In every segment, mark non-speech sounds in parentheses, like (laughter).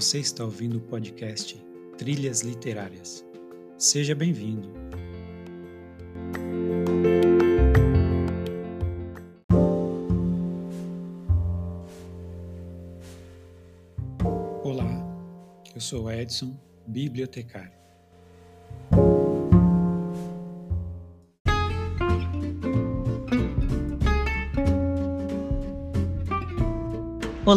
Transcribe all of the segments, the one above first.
Você está ouvindo o podcast Trilhas Literárias. Seja bem-vindo. Olá, eu sou Edson, bibliotecário.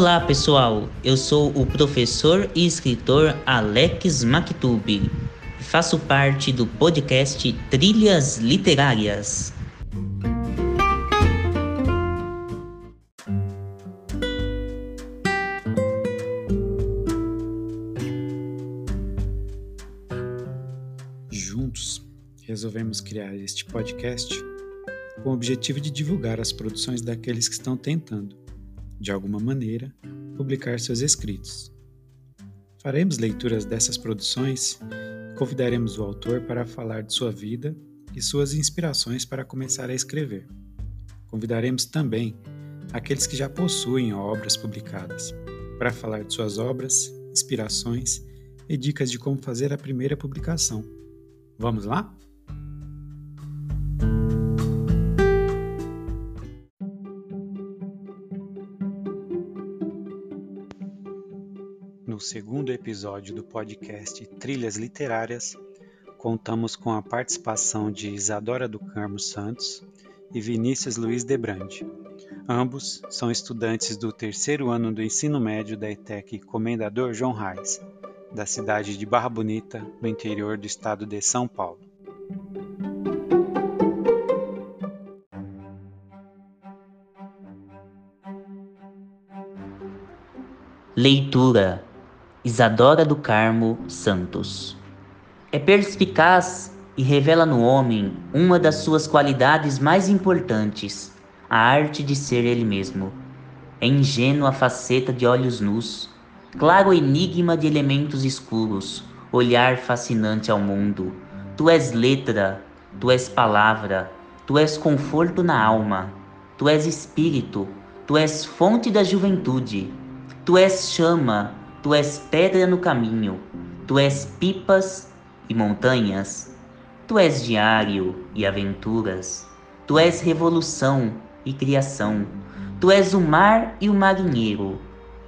Olá pessoal, eu sou o professor e escritor Alex Maktub e faço parte do podcast Trilhas Literárias. Juntos, resolvemos criar este podcast com o objetivo de divulgar as produções daqueles que estão tentando de alguma maneira, publicar seus escritos. Faremos leituras dessas produções e convidaremos o autor para falar de sua vida e suas inspirações para começar a escrever. Convidaremos também aqueles que já possuem obras publicadas para falar de suas obras, inspirações e dicas de como fazer a primeira publicação. Vamos lá? Segundo episódio do podcast Trilhas Literárias, contamos com a participação de Isadora do Carmo Santos e Vinícius Luiz Debrande. Ambos são estudantes do terceiro ano do ensino médio da ETEC Comendador João Reis, da cidade de Barra Bonita, no interior do estado de São Paulo. Leitura Isadora do Carmo Santos. É perspicaz e revela no homem uma das suas qualidades mais importantes, a arte de ser ele mesmo. É ingênua faceta de olhos nus, claro enigma de elementos escuros, olhar fascinante ao mundo. Tu és letra, tu és palavra, tu és conforto na alma, tu és espírito, tu és fonte da juventude, tu és chama, Tu és pedra no caminho, tu és pipas e montanhas, tu és diário e aventuras, tu és revolução e criação, tu és o mar e o marinheiro,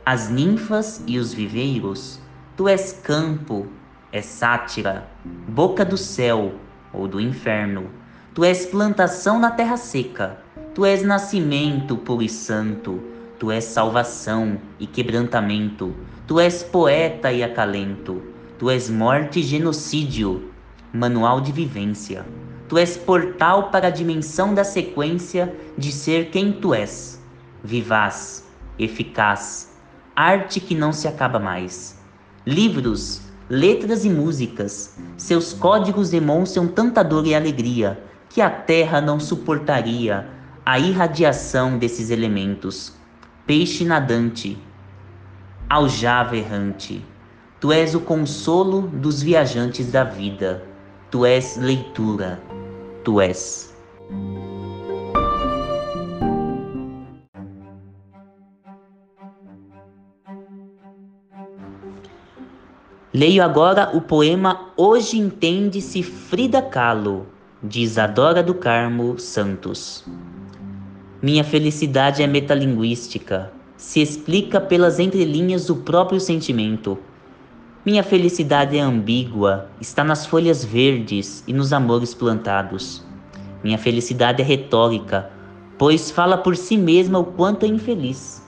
as ninfas e os viveiros, tu és campo, és sátira, boca do céu ou do inferno, tu és plantação na terra seca, tu és nascimento puro e santo, tu és salvação e quebrantamento, Tu és poeta e acalento, tu és morte e genocídio, manual de vivência. Tu és portal para a dimensão da sequência de ser quem tu és, vivaz, eficaz, arte que não se acaba mais. Livros, letras e músicas, seus códigos demonstram tanta dor e alegria que a terra não suportaria a irradiação desses elementos. Peixe nadante, aljava errante. Tu és o consolo dos viajantes da vida. Tu és leitura. Tu és. Leio agora o poema Hoje Entende-se Frida Kahlo, de Isadora do Carmo Santos. Minha felicidade é metalinguística, se explica pelas entrelinhas do próprio sentimento. Minha felicidade é ambígua, está nas folhas verdes e nos amores plantados. Minha felicidade é retórica, pois fala por si mesma o quanto é infeliz.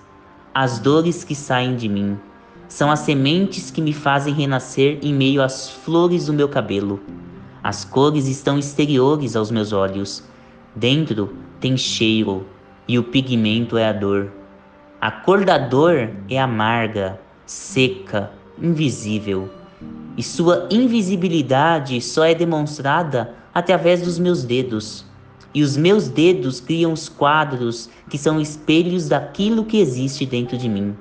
As dores que saem de mim são as sementes que me fazem renascer em meio às flores do meu cabelo. As cores estão exteriores aos meus olhos. Dentro tem cheiro e o pigmento é a dor. A cor da dor é amarga, seca, invisível, e sua invisibilidade só é demonstrada através dos meus dedos. E os meus dedos criam os quadros que são espelhos daquilo que existe dentro de mim.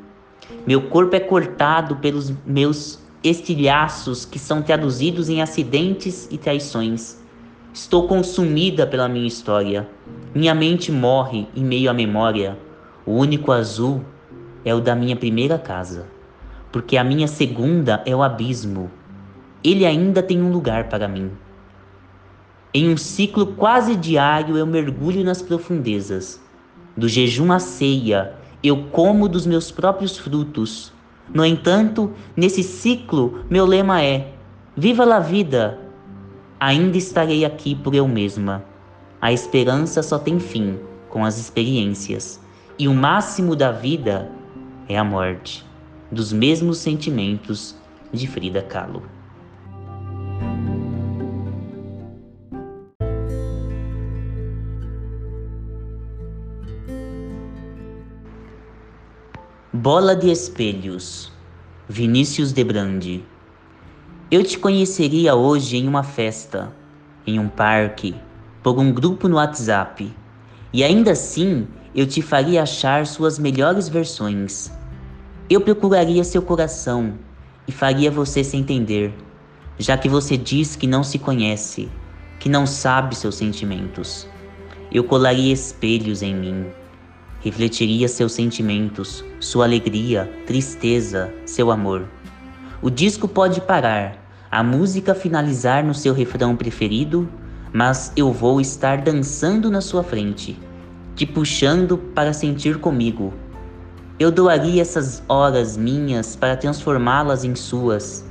Meu corpo é cortado pelos meus estilhaços que são traduzidos em acidentes e traições. Estou consumida pela minha história. Minha mente morre em meio à memória. O único azul é o da minha primeira casa. porque a minha segunda é o abismo. Ele ainda tem um lugar para mim. Em um ciclo quase diário eu mergulho nas profundezas. Do jejum à ceia, eu como dos meus próprios frutos. No entanto, nesse ciclo, meu lema é: Viva a vida! Ainda estarei aqui por eu mesma. A esperança só tem fim com as experiências, e o máximo da vida é a morte, dos mesmos sentimentos de Frida Kahlo. Bola de Espelhos, Vinícius de Brande. Eu te conheceria hoje em uma festa, em um parque, por um grupo no WhatsApp, e ainda assim eu te faria achar suas melhores versões. Eu procuraria seu coração e faria você se entender, já que você diz que não se conhece, que não sabe seus sentimentos. Eu colaria espelhos em mim, refletiria seus sentimentos, sua alegria, tristeza, seu amor. O disco pode parar, a música finalizar no seu refrão preferido, mas eu vou estar dançando na sua frente te puxando para sentir comigo. Eu doaria essas horas minhas para transformá-las em suas.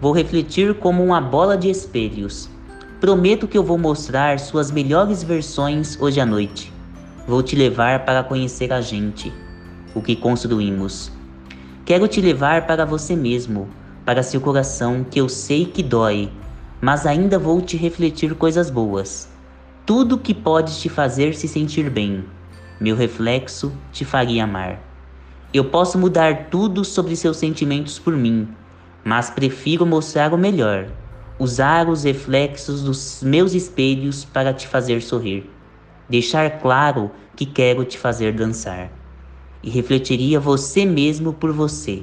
Vou refletir como uma bola de espelhos. Prometo que eu vou mostrar suas melhores versões hoje à noite. Vou te levar para conhecer a gente, o que construímos. Quero te levar para você mesmo, para seu coração que eu sei que dói, mas ainda vou te refletir coisas boas tudo que pode te fazer se sentir bem. Meu reflexo te faria amar. Eu posso mudar tudo sobre seus sentimentos por mim, mas prefiro mostrar o melhor, usar os reflexos dos meus espelhos para te fazer sorrir, deixar claro que quero te fazer dançar. E refletiria você mesmo por você.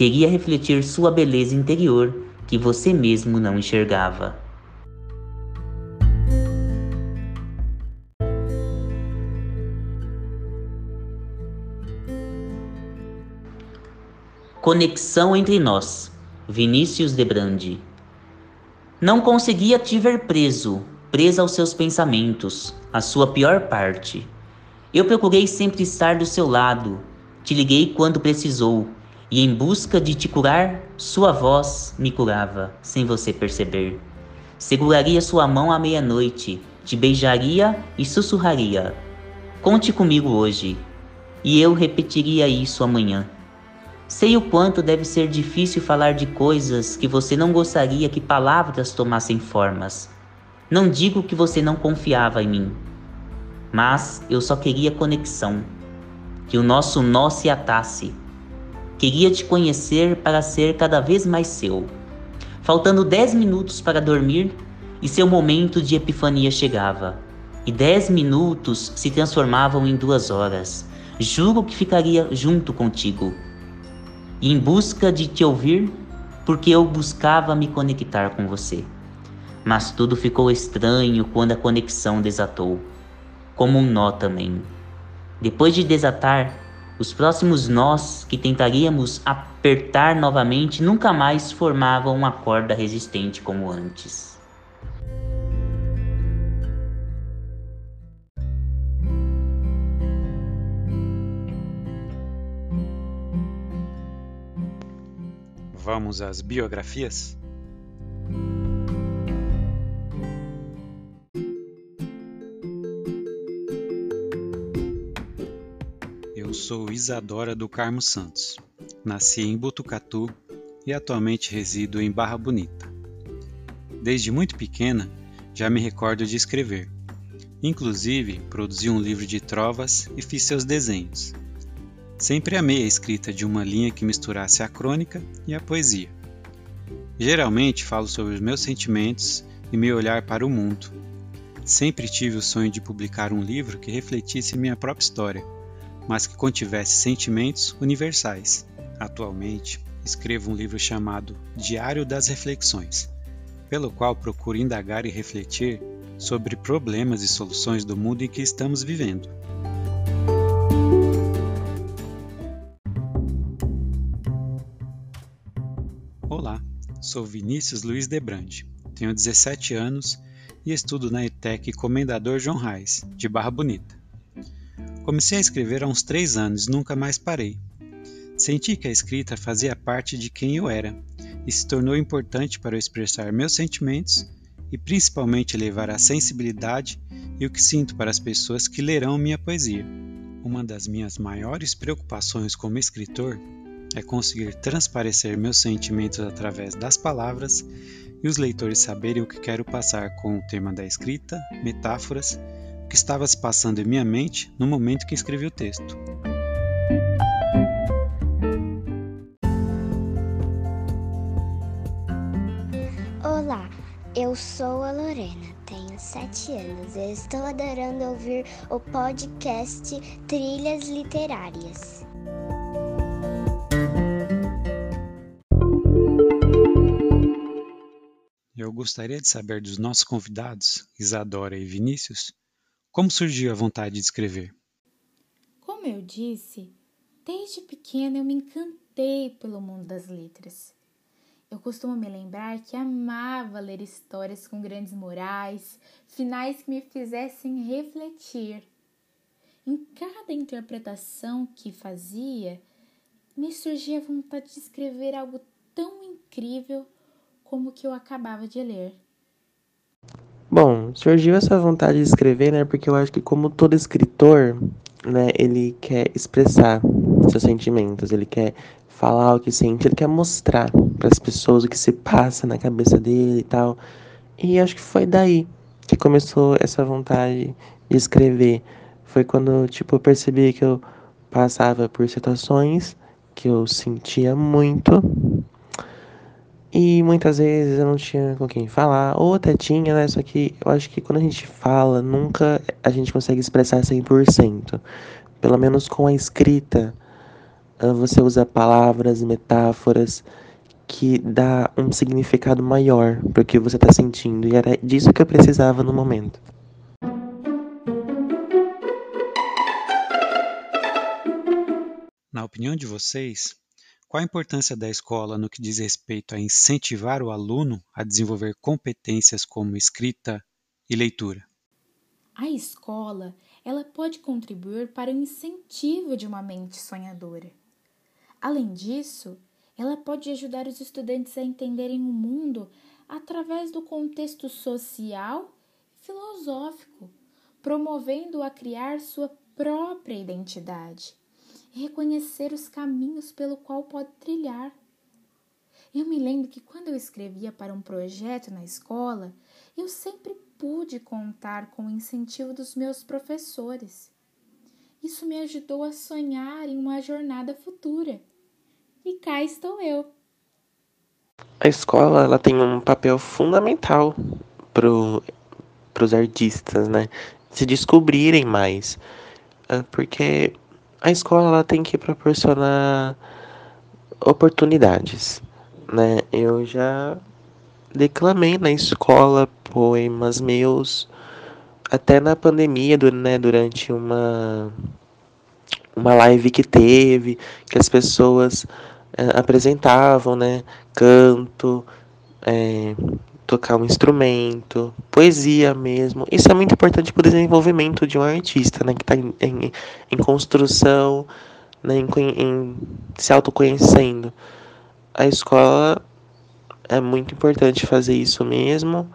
Queria refletir sua beleza interior que você mesmo não enxergava. Conexão entre nós. Vinícius de Brandi. Não conseguia te ver preso, presa aos seus pensamentos, a sua pior parte. Eu procurei sempre estar do seu lado, te liguei quando precisou, e em busca de te curar, sua voz me curava, sem você perceber. Seguraria sua mão à meia-noite, te beijaria e sussurraria: Conte comigo hoje. E eu repetiria isso amanhã. Sei o quanto deve ser difícil falar de coisas que você não gostaria que palavras tomassem formas. Não digo que você não confiava em mim, mas eu só queria conexão, que o nosso nó se atasse. Queria te conhecer para ser cada vez mais seu. Faltando dez minutos para dormir, e seu momento de epifania chegava. E dez minutos se transformavam em duas horas. Juro que ficaria junto contigo e em busca de te ouvir, porque eu buscava me conectar com você. Mas tudo ficou estranho quando a conexão desatou, como um nó também. Depois de desatar, os próximos nós que tentaríamos apertar novamente nunca mais formavam uma corda resistente como antes. Vamos às biografias? Sou Isadora do Carmo Santos. Nasci em Botucatu e atualmente resido em Barra Bonita. Desde muito pequena já me recordo de escrever. Inclusive, produzi um livro de trovas e fiz seus desenhos. Sempre amei a escrita de uma linha que misturasse a crônica e a poesia. Geralmente falo sobre os meus sentimentos e meu olhar para o mundo. Sempre tive o sonho de publicar um livro que refletisse minha própria história, mas que contivesse sentimentos universais. Atualmente, escrevo um livro chamado Diário das Reflexões, pelo qual procuro indagar e refletir sobre problemas e soluções do mundo em que estamos vivendo. Sou Vinícius Luiz Debrande, tenho 17 anos e estudo na ETEC Comendador João Reis, de Barra Bonita. Comecei a escrever há uns três anos e nunca mais parei. Senti que a escrita fazia parte de quem eu era e se tornou importante para eu expressar meus sentimentos e principalmente levar a sensibilidade e o que sinto para as pessoas que lerão minha poesia. Uma das minhas maiores preocupações como escritor é conseguir transparecer meus sentimentos através das palavras e os leitores saberem o que quero passar com o tema da escrita, metáforas, que estava se passando em minha mente no momento que escrevi o texto. Eu sou a Lorena, tenho sete anos e estou adorando ouvir o podcast Trilhas Literárias. Eu gostaria de saber dos nossos convidados, Isadora e Vinícius, como surgiu a vontade de escrever. Como eu disse, desde pequena eu me encantei pelo mundo das letras. Eu costumo me lembrar que amava ler histórias com grandes morais, finais que me fizessem refletir. Em cada interpretação que fazia, me surgia a vontade de escrever algo tão incrível como o que eu acabava de ler. Bom, surgiu essa vontade de escrever, né? Porque eu acho que como todo escritor, né, ele quer expressar seus sentimentos, ele quer falar o que sente, ele quer mostrar para as pessoas o que se passa na cabeça dele e tal. E acho que foi daí que começou essa vontade de escrever. Foi quando, tipo, eu percebi que eu passava por situações que eu sentia muito e muitas vezes eu não tinha com quem falar, ou até tinha, né? Só que eu acho que quando a gente fala, nunca a gente consegue expressar 100%. Pelo menos com a escrita, ah, você usa palavras, metáforas que dá um significado maior para o que você está sentindo e era disso que eu precisava no momento. Na opinião de vocês, qual a importância da escola no que diz respeito a incentivar o aluno a desenvolver competências como escrita e leitura? A escola, ela pode contribuir para o incentivo de uma mente sonhadora. Além disso, ela pode ajudar os estudantes a entenderem o mundo através do contexto social e filosófico, promovendo a criar sua própria identidade reconhecer os caminhos pelo qual pode trilhar. Eu me lembro que quando eu escrevia para um projeto na escola, eu sempre pude contar com o incentivo dos meus professores. Isso me ajudou a sonhar em uma jornada futura e cá estou eu. A escola ela tem um papel fundamental para os artistas, né? Se descobrirem mais. Ah, porque a escola ela tem que proporcionar oportunidades, né? Eu já declamei na escola poemas meus até na pandemia, né, durante uma uma live que teve, que as pessoas é, apresentavam, né? Canto, é, tocar um instrumento, poesia mesmo. Isso é muito importante para o desenvolvimento de um artista, né? Que está em, em, em, construção, né? Em, em se autoconhecendo. A escola é muito importante fazer isso mesmo,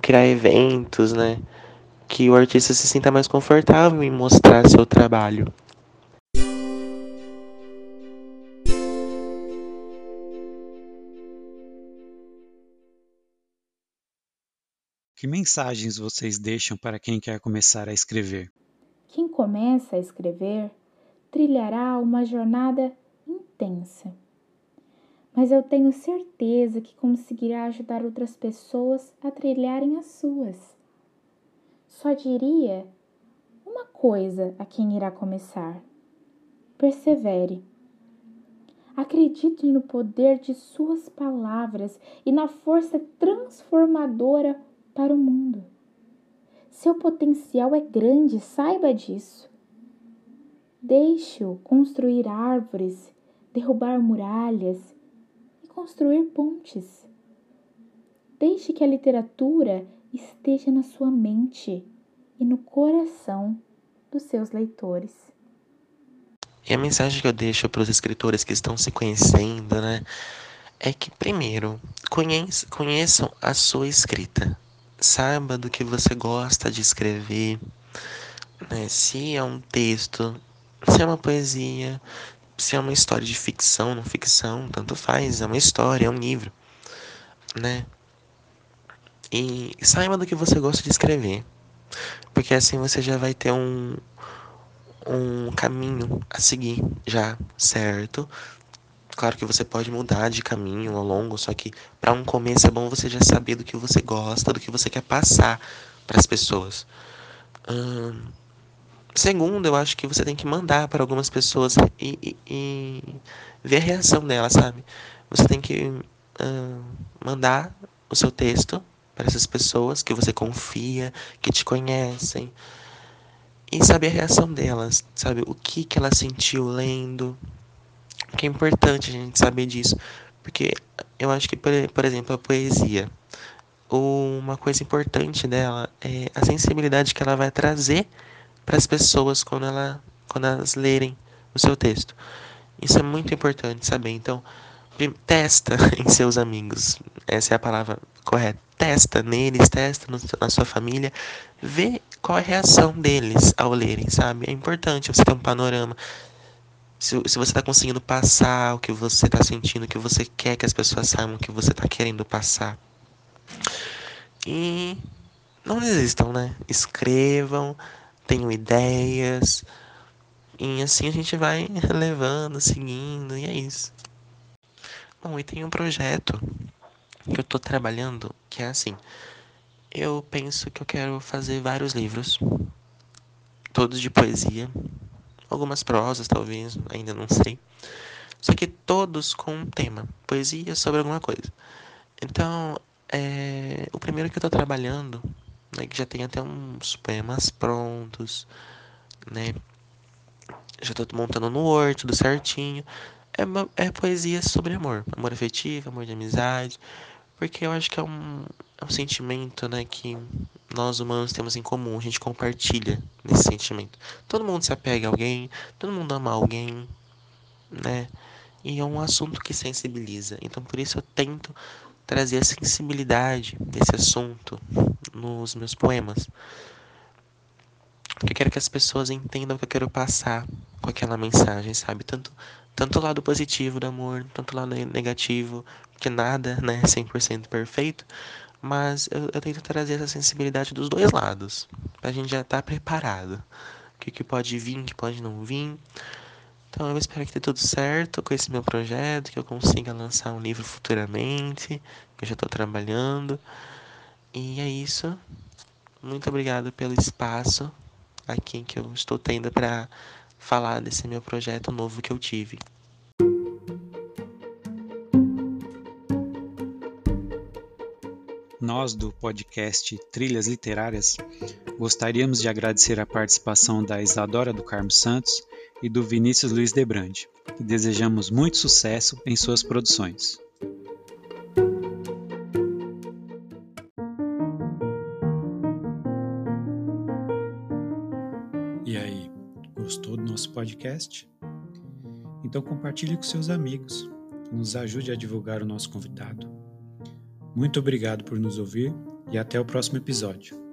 criar eventos, né? Que o artista se sinta mais confortável em mostrar seu trabalho. Que mensagens vocês deixam para quem quer começar a escrever? Quem começa a escrever trilhará uma jornada intensa. Mas eu tenho certeza que conseguirá ajudar outras pessoas a trilharem as suas. Só diria uma coisa a quem irá começar: persevere. Acredite no poder de suas palavras e na força transformadora para o mundo. Seu potencial é grande, saiba disso. Deixe-o construir árvores, derrubar muralhas e construir pontes. Deixe que a literatura esteja na sua mente e no coração dos seus leitores. E a mensagem que eu deixo para os escritores que estão se conhecendo, né, é que primeiro conheçam a sua escrita. Saiba do que você gosta de escrever, né? Se é um texto, se é uma poesia, se é uma história de ficção, não ficção, tanto faz, é uma história, é um livro, né? E saiba do que você gosta de escrever, porque assim você já vai ter um, um caminho a seguir já, certo? Claro que você pode mudar de caminho ao longo, só que para um começo é bom você já saber do que você gosta, do que você quer passar para as pessoas. Hum, segundo, eu acho que você tem que mandar para algumas pessoas e, e, e, ver a reação delas, sabe? Você tem que hum, mandar o seu texto para essas pessoas que você confia, que te conhecem, e saber a reação delas, sabe? O que, que ela sentiu lendo. Que é importante a gente saber disso. Porque eu acho que, por, por exemplo, a poesia, uma coisa importante dela é a sensibilidade que ela vai trazer para as pessoas quando, ela, quando elas lerem o seu texto. Isso é muito importante saber. Então, testa (laughs) em seus amigos. Essa é a palavra correta. Testa neles, testa na sua família. Vê qual é a reação deles ao lerem, sabe? É importante você ter um panorama. Se, se você está conseguindo passar o que você está sentindo, o que você quer que as pessoas saibam, o que você está querendo passar. E não desistam, né? Escrevam, tenham ideias. E assim a gente vai (laughs) levando, seguindo, e é isso. Bom, e tem um projeto que eu tô trabalhando que é assim. Eu penso que eu quero fazer vários livros, todos de poesia, algumas prosas talvez, ainda não sei. Só que todos com um tema, poesia sobre alguma coisa. Então, é, o primeiro que eu tô trabalhando, né, que já tem até uns poemas prontos, né? Já tô montando no Word, tudo certinho é, é poesia sobre amor. Amor afetivo, amor de amizade. Porque eu acho que é um, é um sentimento, né, que nós humanos temos em comum. A gente compartilha nesse sentimento. Todo mundo se apega a alguém, todo mundo ama alguém, né? E é um assunto que sensibiliza. Então por isso eu tento trazer a sensibilidade desse assunto nos meus poemas. Porque eu quero que as pessoas entendam o que eu quero passar com aquela mensagem, sabe? Tanto tanto o lado positivo do amor, tanto o lado negativo, que nada né, é 100% perfeito, mas eu, eu, tento trazer essa sensibilidade dos dois lados, pra gente já estar tá preparado. O que, que pode vir, o que pode não vir. Então eu espero que dê tudo certo com esse meu projeto, que eu consiga lançar um livro futuramente, que eu já estou trabalhando. E é isso. Muito obrigado pelo espaço aqui que eu estou tendo para falar desse meu projeto novo que eu tive. Nós do podcast Trilhas Literárias gostaríamos de agradecer a participação da Isadora do Carmo Santos e do Vinícius Luiz Debrande, e desejamos muito sucesso em suas produções. Podcast? Então compartilhe com seus amigos e nos ajude a divulgar o nosso convidado. Muito obrigado por nos ouvir e até o próximo episódio.